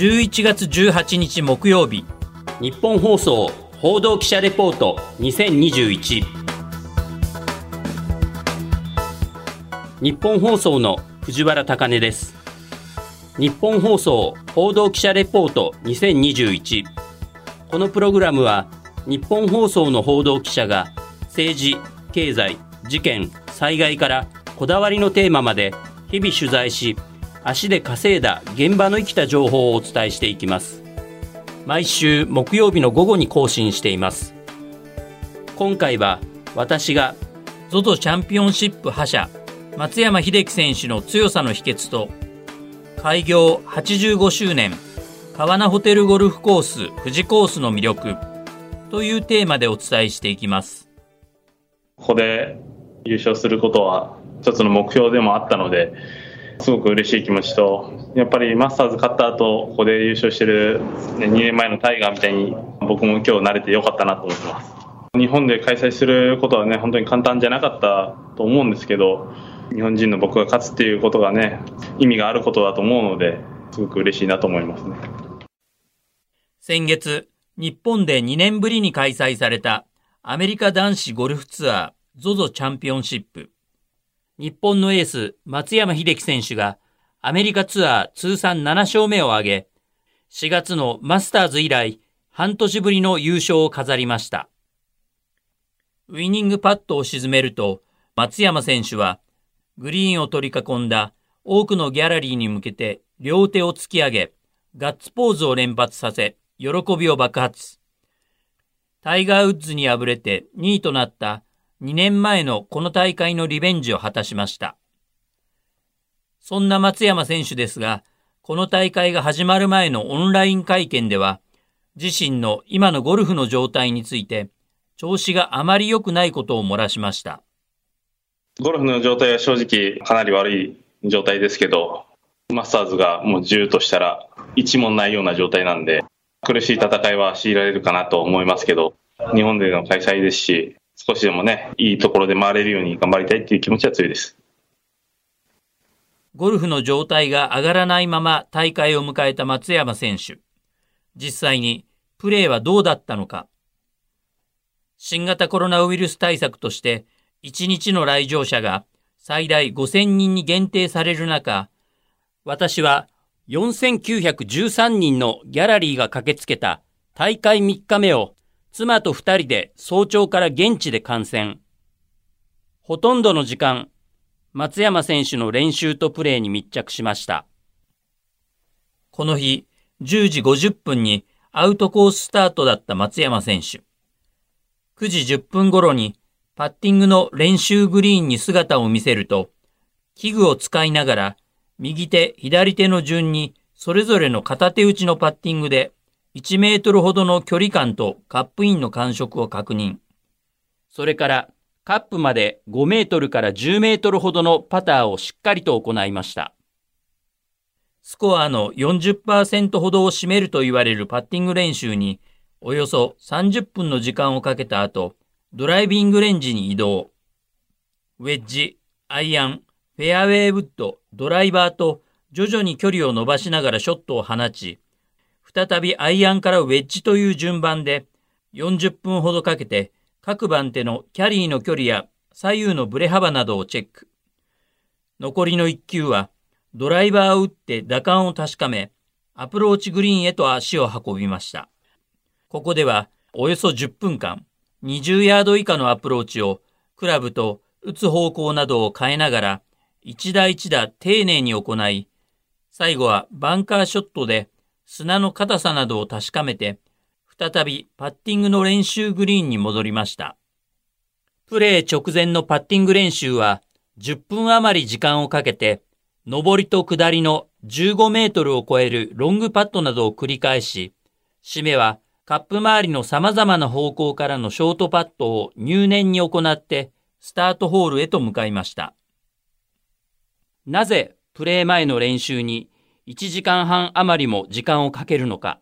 11月18日木曜日。日本放送報道記者レポート2021日本放送の藤原貴根です。日本放送報道記者レポート2021このプログラムは日本放送の報道記者が政治経済事件災害からこだわりのテーマまで日々取材し足で稼いだ現場の生きた情報をお伝えしていきます。毎週木曜日の午後に更新しています。今回は私が ZOZO チャンピオンシップ覇者松山英樹選手の強さの秘訣と開業85周年川名ホテルゴルフコース富士コースの魅力というテーマでお伝えしていきます。ここで優勝することは一つの目標でもあったのですごく嬉しい気持ちとやっぱりマスターズ勝った後ここで優勝してる、2年前のタイガーみたいに僕も今日慣れてよかったなと思ってます。日本で開催することはね本当に簡単じゃなかったと思うんですけど日本人の僕が勝つっていうことがね意味があることだと思うのですごく嬉しいなと思いますね。先月日本で2年ぶりに開催されたアメリカ男子ゴルフツアー ZOZO チャンピオンシップ日本のエース松山英樹選手がアメリカツアー通算7勝目を挙げ、4月のマスターズ以来半年ぶりの優勝を飾りました。ウィニングパットを沈めると、松山選手はグリーンを取り囲んだ多くのギャラリーに向けて両手を突き上げ、ガッツポーズを連発させ、喜びを爆発。タイガー・ウッズに敗れて2位となった2年前のこの大会のリベンジを果たしました。そんな松山選手ですが、この大会が始まる前のオンライン会見では、自身の今のゴルフの状態について、調子があまり良くないことを漏らしました。ゴルフの状態は正直かなり悪い状態ですけど、マスターズがもう10としたら1もないような状態なんで、苦しい戦いは強いられるかなと思いますけど、日本での開催ですし、少しでもね、いいところで回れるように頑張りたいっていう気持ちは強いです。ゴルフの状態が上がらないまま大会を迎えた松山選手。実際にプレーはどうだったのか。新型コロナウイルス対策として1日の来場者が最大5000人に限定される中、私は4913人のギャラリーが駆けつけた大会3日目を妻と二人で早朝から現地で観戦。ほとんどの時間、松山選手の練習とプレーに密着しました。この日、10時50分にアウトコーススタートだった松山選手。9時10分頃にパッティングの練習グリーンに姿を見せると、器具を使いながら右手、左手の順にそれぞれの片手打ちのパッティングで1メートルほどの距離感とカップインの感触を確認。それからカップまで5メートルから10メートルほどのパターをしっかりと行いました。スコアの40%ほどを占めると言われるパッティング練習におよそ30分の時間をかけた後、ドライビングレンジに移動。ウェッジ、アイアン、フェアウェイウッド、ドライバーと徐々に距離を伸ばしながらショットを放ち、再びアイアンからウェッジという順番で40分ほどかけて各番手のキャリーの距離や左右のブレ幅などをチェック。残りの1球はドライバーを打って打感を確かめ、アプローチグリーンへと足を運びました。ここではおよそ10分間、20ヤード以下のアプローチをクラブと打つ方向などを変えながら、一打一打丁寧に行い、最後はバンカーショットで砂の硬さなどを確かめて、再びパッティングの練習グリーンに戻りました。プレー直前のパッティング練習は10分余り時間をかけて、上りと下りの15メートルを超えるロングパットなどを繰り返し、締めはカップ周りの様々な方向からのショートパットを入念に行ってスタートホールへと向かいました。なぜプレー前の練習に1時間半余りも時間をかけるのか。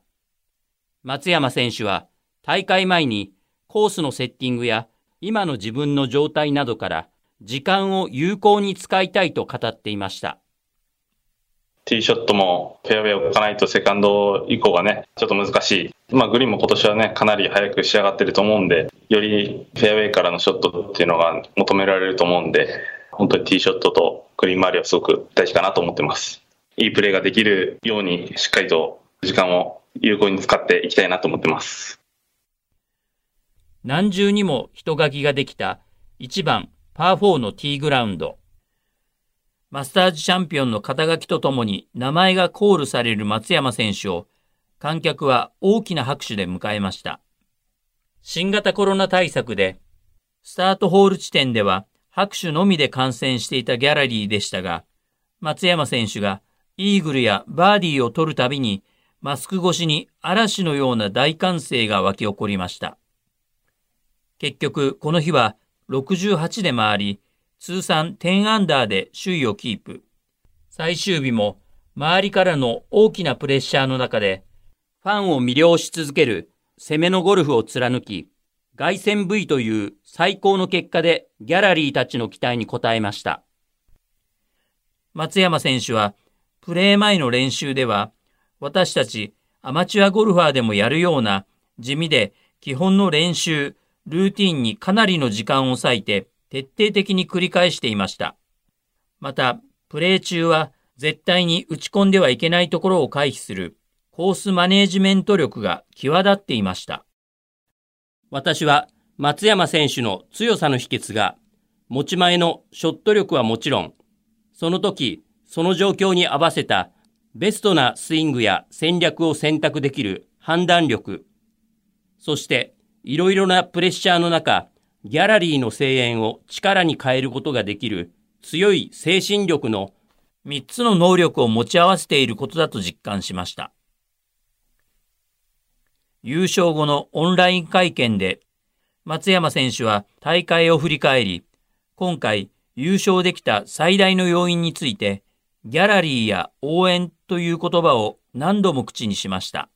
松山選手は大会前にコースのセッティングや今の自分の状態などから時間を有効に使いたいと語っていました。ティーショットもフェアウェイを置かないとセカンド以降がね、ちょっと難しい。まあグリーンも今年はね、かなり早く仕上がってると思うんで、よりフェアウェイからのショットっていうのが求められると思うんで、本当にティーショットとグリーン周りはすごく大事かなと思ってます。いいプレーができるように、しっかりと時間を有効に使っていきたいなと思ってます。何重にも人書きができた1番パー4のティーグラウンド。マスターズチャンピオンの肩書きとともに名前がコールされる松山選手を観客は大きな拍手で迎えました。新型コロナ対策でスタートホール地点では拍手のみで観戦していたギャラリーでしたが、松山選手がイーグルやバーディーを取るたびにマスク越しに嵐のような大歓声が湧き起こりました。結局、この日は68で回り、通算10アンダーで首位をキープ。最終日も周りからの大きなプレッシャーの中で、ファンを魅了し続ける攻めのゴルフを貫き、凱旋 V という最高の結果でギャラリーたちの期待に応えました。松山選手は、プレー前の練習では、私たちアマチュアゴルファーでもやるような地味で基本の練習、ルーティンにかなりの時間を割いて徹底的に繰り返していました。また、プレー中は絶対に打ち込んではいけないところを回避するコースマネージメント力が際立っていました。私は松山選手の強さの秘訣が持ち前のショット力はもちろん、その時、その状況に合わせたベストなスイングや戦略を選択できる判断力、そしていろいろなプレッシャーの中、ギャラリーの声援を力に変えることができる強い精神力の3つの能力を持ち合わせていることだと実感しました。優勝後のオンライン会見で松山選手は大会を振り返り、今回優勝できた最大の要因について、ギャラリーや応援という言葉を何度も口にしました。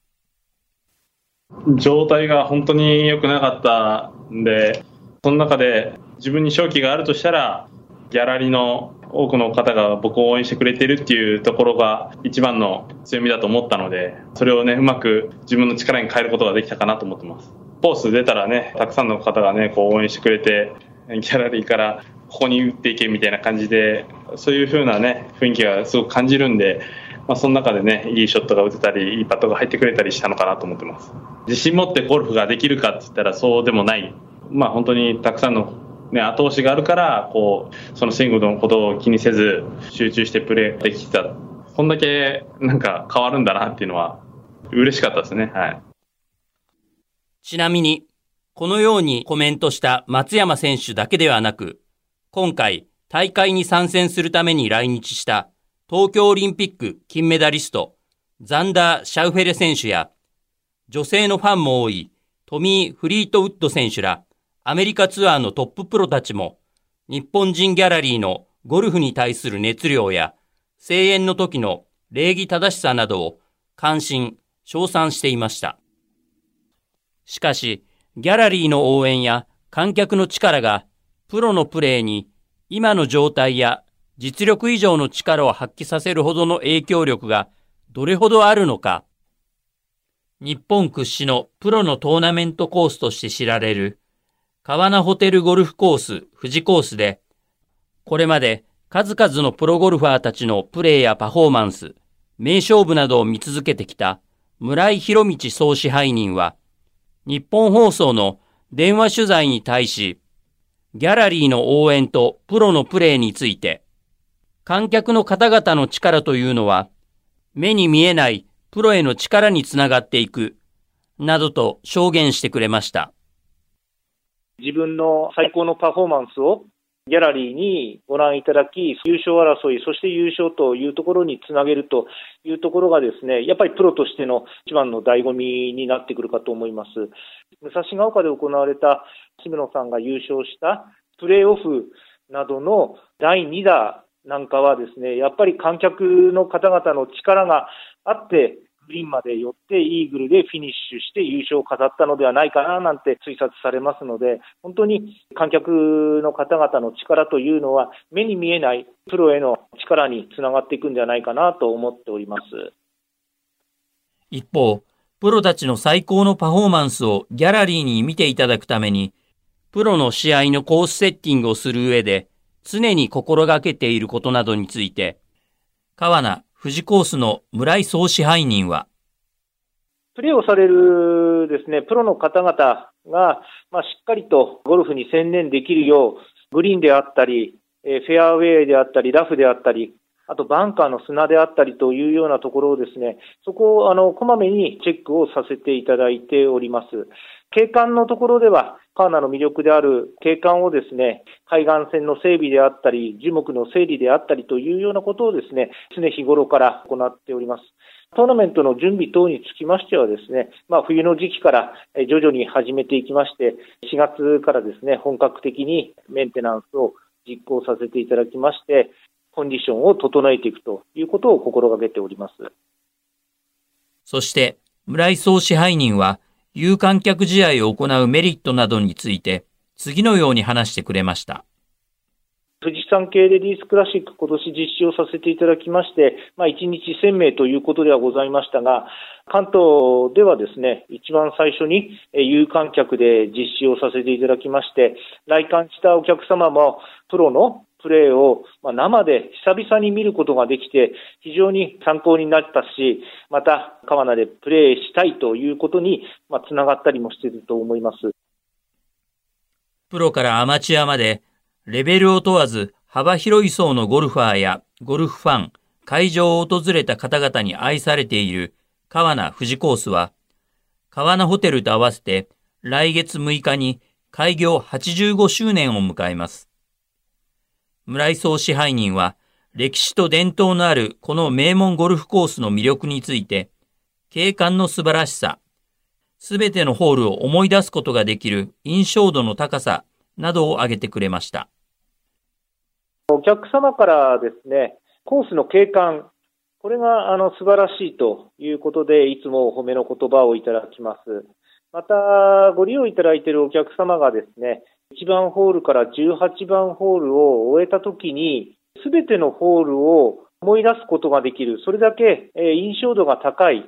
状態が本当に良くなかったんで、その中で自分に勝機があるとしたら、ギャラリーの多くの方が僕を応援してくれてるっていうところが一番の強みだと思ったので、それをね、うまく自分の力に変えることができたかなと思ってます。コース出たらね、たくさんの方がね、こう応援してくれて、ギャラリーからここに打っていけみたいな感じで、そういう風なね、雰囲気がすごく感じるんで、まあ、その中でね、いいショットが打てたり、いいパットが入ってくれたりしたのかなと思ってます。自信持ってゴルフができるかって言ったらそうでもない。まあ本当にたくさんのね、後押しがあるから、こう、そのスイングのことを気にせず、集中してプレーできた。こんだけ、なんか変わるんだなっていうのは、嬉しかったですね。はい。ちなみに、このようにコメントした松山選手だけではなく、今回、大会に参戦するために来日した東京オリンピック金メダリスト、ザンダー・シャウフェレ選手や、女性のファンも多いトミー・フリートウッド選手ら、アメリカツアーのトッププロたちも、日本人ギャラリーのゴルフに対する熱量や、声援の時の礼儀正しさなどを関心、称賛していました。しかし、ギャラリーの応援や観客の力が、プロのプレーに今の状態や実力以上の力を発揮させるほどの影響力がどれほどあるのか。日本屈指のプロのトーナメントコースとして知られる川名ホテルゴルフコース富士コースで、これまで数々のプロゴルファーたちのプレーやパフォーマンス、名勝負などを見続けてきた村井博道総支配人は、日本放送の電話取材に対し、ギャラリーの応援とプロのプレーについて、観客の方々の力というのは、目に見えないプロへの力につながっていく、などと証言してくれました。自分の最高のパフォーマンスをギャラリーにご覧いただき、優勝争い、そして優勝というところにつなげるというところがですね、やっぱりプロとしての一番の醍醐味になってくるかと思います。武蔵ヶ丘で行われた渋野さんが優勝したプレーオフなどの第2打なんかはですね、やっぱり観客の方々の力があって、グリーンまで寄ってイーグルでフィニッシュして優勝を飾ったのではないかななんて推察されますので、本当に観客の方々の力というのは目に見えないプロへの力につながっていくんじゃないかなと思っております。一方、プロたちの最高のパフォーマンスをギャラリーに見ていただくために、プロの試合のコースセッティングをする上で、常に心がけていることなどについて、川名富士コースの村井総支配人は、プレーをされるですね、プロの方々が、まあ、しっかりとゴルフに専念できるよう、グリーンであったり、フェアウェイであったり、ラフであったり、あとバンカーの砂であったりというようなところをですね、そこをあのこまめにチェックをさせていただいております。景観のところでは、カーナの魅力である景観をですね、海岸線の整備であったり、樹木の整理であったりというようなことをですね、常日頃から行っております。トーナメントの準備等につきましてはですね、まあ、冬の時期から徐々に始めていきまして、4月からですね、本格的にメンテナンスを実行させていただきまして、コンディションを整えていくということを心がけております。そして、村井総支配人は、有観客試合を行うメリットなどについて、次のように話してくれました。富士山系レディースクラシック、今年実施をさせていただきまして、まあ、1日1000名ということではございましたが、関東ではですね、一番最初に有観客で実施をさせていただきまして、来館したお客様もプロのプレーを生で久々に見ることができて、非常に参考になったし、また川名でプレーしたいということにつながったりもしていると思います。プロからアマチュアまで、レベルを問わず幅広い層のゴルファーやゴルフファン、会場を訪れた方々に愛されている川名富士コースは、川名ホテルと合わせて来月6日に開業85周年を迎えます。村井総支配人は、歴史と伝統のあるこの名門ゴルフコースの魅力について、景観の素晴らしさ、すべてのホールを思い出すことができる印象度の高さなどを挙げてくれました。お客様からですね、コースの景観、これがあの素晴らしいということで、いつもお褒めの言葉をいただきます。また、ご利用いただいているお客様がですね、1番ホールから18番ホールを終えたときに、すべてのホールを思い出すことができる、それだけ印象度が高い、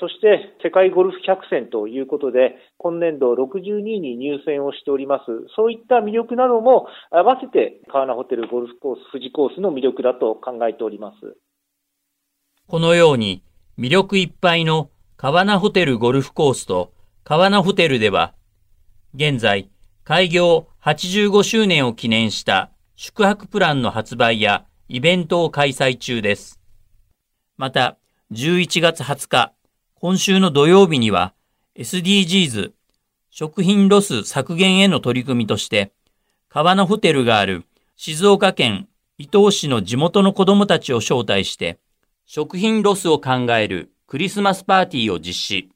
そして世界ゴルフ100選ということで、今年度62位に入選をしております。そういった魅力なども合わせて、川名ホテルゴルフコース、富士コースの魅力だと考えております。このように、魅力いっぱいの川名ホテルゴルフコースと川名ホテルでは、現在、開業85周年を記念した宿泊プランの発売やイベントを開催中です。また、11月20日、今週の土曜日には SDGs 食品ロス削減への取り組みとして、川のホテルがある静岡県伊東市の地元の子供たちを招待して、食品ロスを考えるクリスマスパーティーを実施。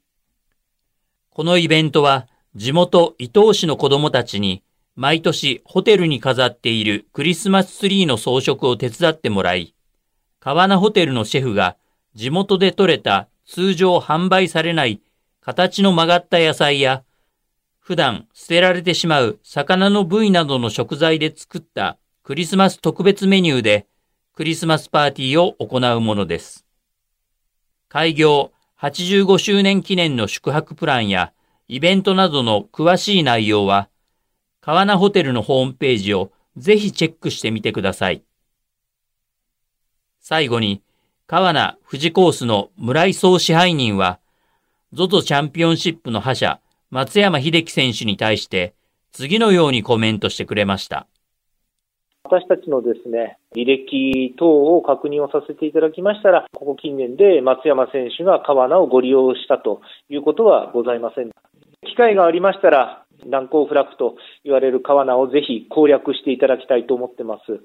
このイベントは地元伊東市の子供たちに毎年ホテルに飾っているクリスマスツリーの装飾を手伝ってもらい、川名ホテルのシェフが地元で採れた通常販売されない形の曲がった野菜や、普段捨てられてしまう魚の部位などの食材で作ったクリスマス特別メニューでクリスマスパーティーを行うものです。開業85周年記念の宿泊プランやイベントなどの詳しい内容は、川名ホテルのホームページをぜひチェックしてみてください。最後に、川名富士コースの村井総支配人は、ZOZO チャンピオンシップの覇者、松山秀樹選手に対して、次のようにコメントしてくれました。私たちのですね、履歴等を確認をさせていただきましたら、ここ近年で松山選手が川名をご利用したということはございません。会がありましたら、難攻不落と言われる川名をぜひ攻略していただきたいと思ってます。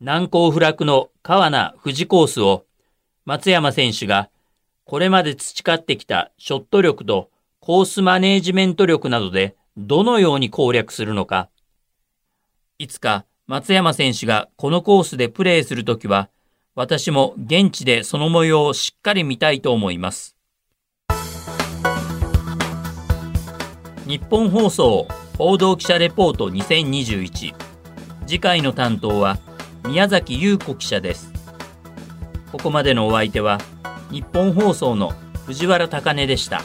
難攻不落の川名富士コースを松山選手がこれまで培ってきたショット力とコースマネージメント力などでどのように攻略するのか。いつか松山選手がこのコースでプレーするときは私も現地でその模様をしっかり見たいと思います。日本放送報道記者レポート2021次回の担当は宮崎優子記者です。ここまでのお相手は日本放送の藤原貴根でした。